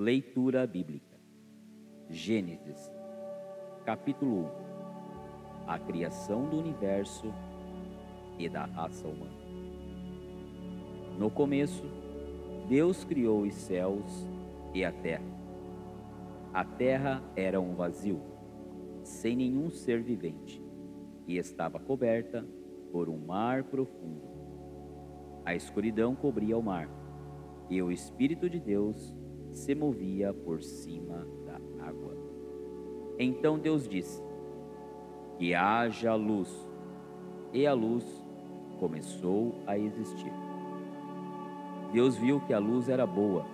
Leitura Bíblica. Gênesis, capítulo 1. A criação do universo e da raça humana. No começo, Deus criou os céus e a terra. A terra era um vazio, sem nenhum ser vivente, e estava coberta por um mar profundo. A escuridão cobria o mar, e o Espírito de Deus se movia por cima da água. Então Deus disse: Que haja luz, e a luz começou a existir. Deus viu que a luz era boa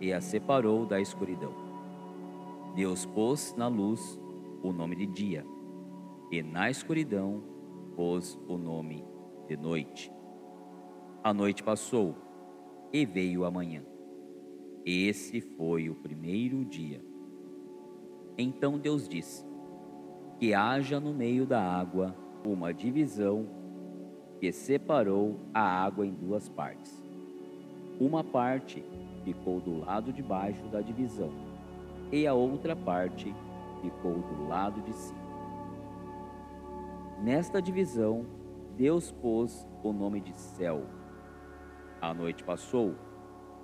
e a separou da escuridão. Deus pôs na luz o nome de dia, e na escuridão pôs o nome de noite. A noite passou e veio a manhã. Esse foi o primeiro dia. Então Deus disse: Que haja no meio da água uma divisão que separou a água em duas partes. Uma parte ficou do lado de baixo da divisão, e a outra parte ficou do lado de cima. Nesta divisão, Deus pôs o nome de céu. A noite passou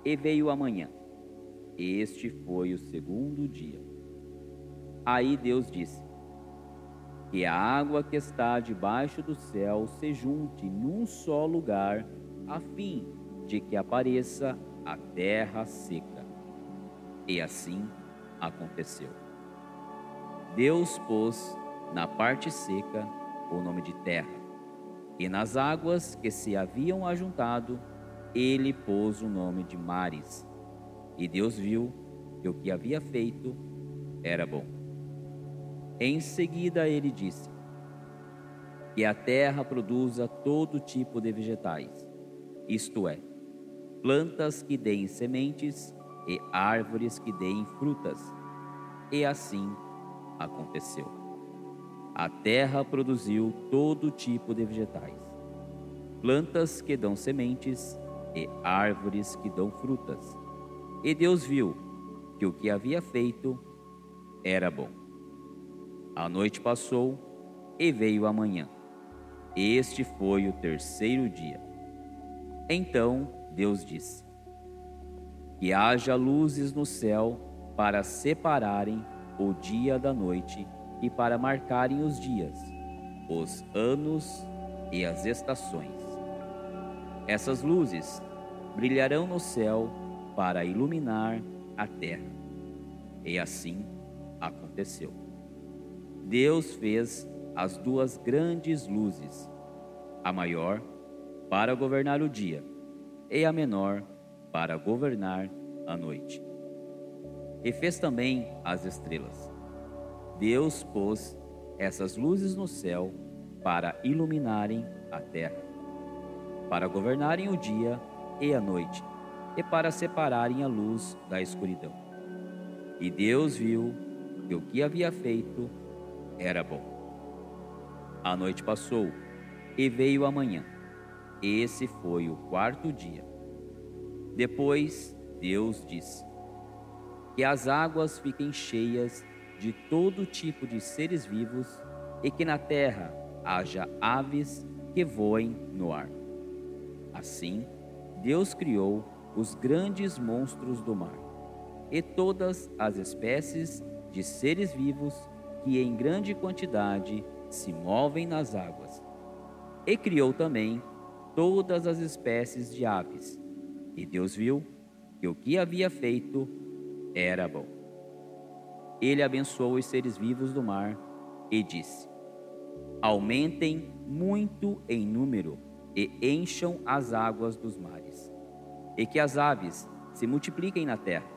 e veio a manhã. Este foi o segundo dia. Aí Deus disse: Que a água que está debaixo do céu se junte num só lugar, a fim de que apareça a terra seca. E assim aconteceu. Deus pôs na parte seca o nome de terra, e nas águas que se haviam ajuntado, ele pôs o nome de mares. E Deus viu que o que havia feito era bom. Em seguida ele disse: Que a terra produza todo tipo de vegetais, isto é, plantas que deem sementes e árvores que deem frutas. E assim aconteceu. A terra produziu todo tipo de vegetais, plantas que dão sementes e árvores que dão frutas. E Deus viu que o que havia feito era bom. A noite passou e veio a manhã. Este foi o terceiro dia. Então Deus disse: Que haja luzes no céu para separarem o dia da noite e para marcarem os dias, os anos e as estações. Essas luzes brilharão no céu para iluminar a terra. E assim aconteceu. Deus fez as duas grandes luzes, a maior para governar o dia e a menor para governar a noite. E fez também as estrelas. Deus pôs essas luzes no céu para iluminarem a terra para governarem o dia e a noite, e para separarem a luz da escuridão. E Deus viu que o que havia feito era bom. A noite passou e veio a manhã. Esse foi o quarto dia. Depois Deus disse: Que as águas fiquem cheias de todo tipo de seres vivos e que na terra haja aves que voem no ar. Assim, Deus criou os grandes monstros do mar e todas as espécies de seres vivos que em grande quantidade se movem nas águas. E criou também todas as espécies de aves. E Deus viu que o que havia feito era bom. Ele abençoou os seres vivos do mar e disse: Aumentem muito em número e encham as águas dos mares, e que as aves se multipliquem na terra.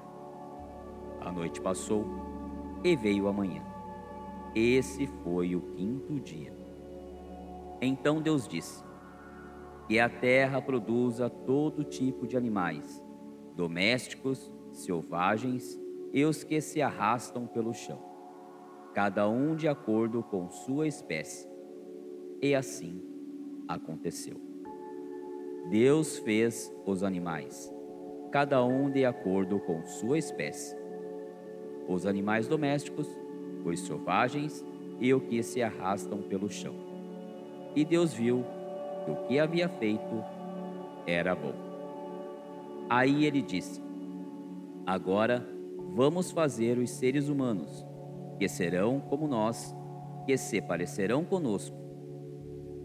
A noite passou e veio a manhã. Esse foi o quinto dia. Então Deus disse: Que a terra produza todo tipo de animais, domésticos, selvagens e os que se arrastam pelo chão, cada um de acordo com sua espécie. E assim aconteceu. Deus fez os animais, cada um de acordo com sua espécie. Os animais domésticos, os selvagens e o que se arrastam pelo chão. E Deus viu que o que havia feito era bom. Aí ele disse: Agora vamos fazer os seres humanos, que serão como nós, que se parecerão conosco.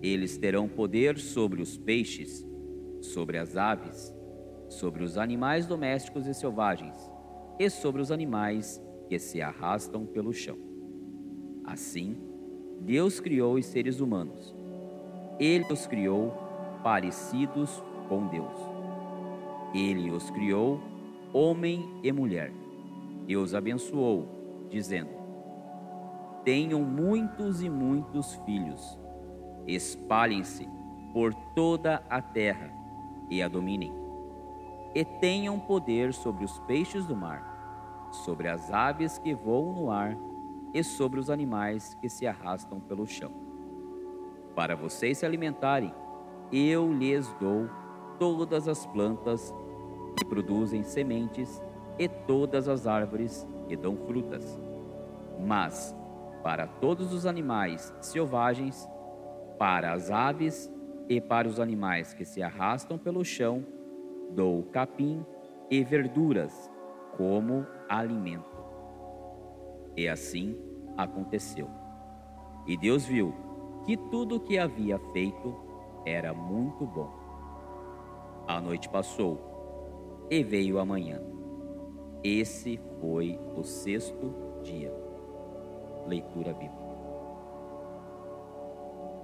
Eles terão poder sobre os peixes, sobre as aves, sobre os animais domésticos e selvagens, e sobre os animais que se arrastam pelo chão. Assim, Deus criou os seres humanos. Ele os criou parecidos com Deus. Ele os criou homem e mulher, e os abençoou, dizendo: Tenham muitos e muitos filhos, espalhem-se por toda a terra e a dominem, e tenham poder sobre os peixes do mar, sobre as aves que voam no ar e sobre os animais que se arrastam pelo chão. Para vocês se alimentarem, eu lhes dou todas as plantas que produzem sementes e todas as árvores que dão frutas. Mas, para todos os animais selvagens, para as aves e para os animais que se arrastam pelo chão, dou capim e verduras como alimento. E assim aconteceu. E Deus viu que tudo o que havia feito era muito bom. A noite passou e veio a manhã. Esse foi o sexto dia. Leitura bíblica.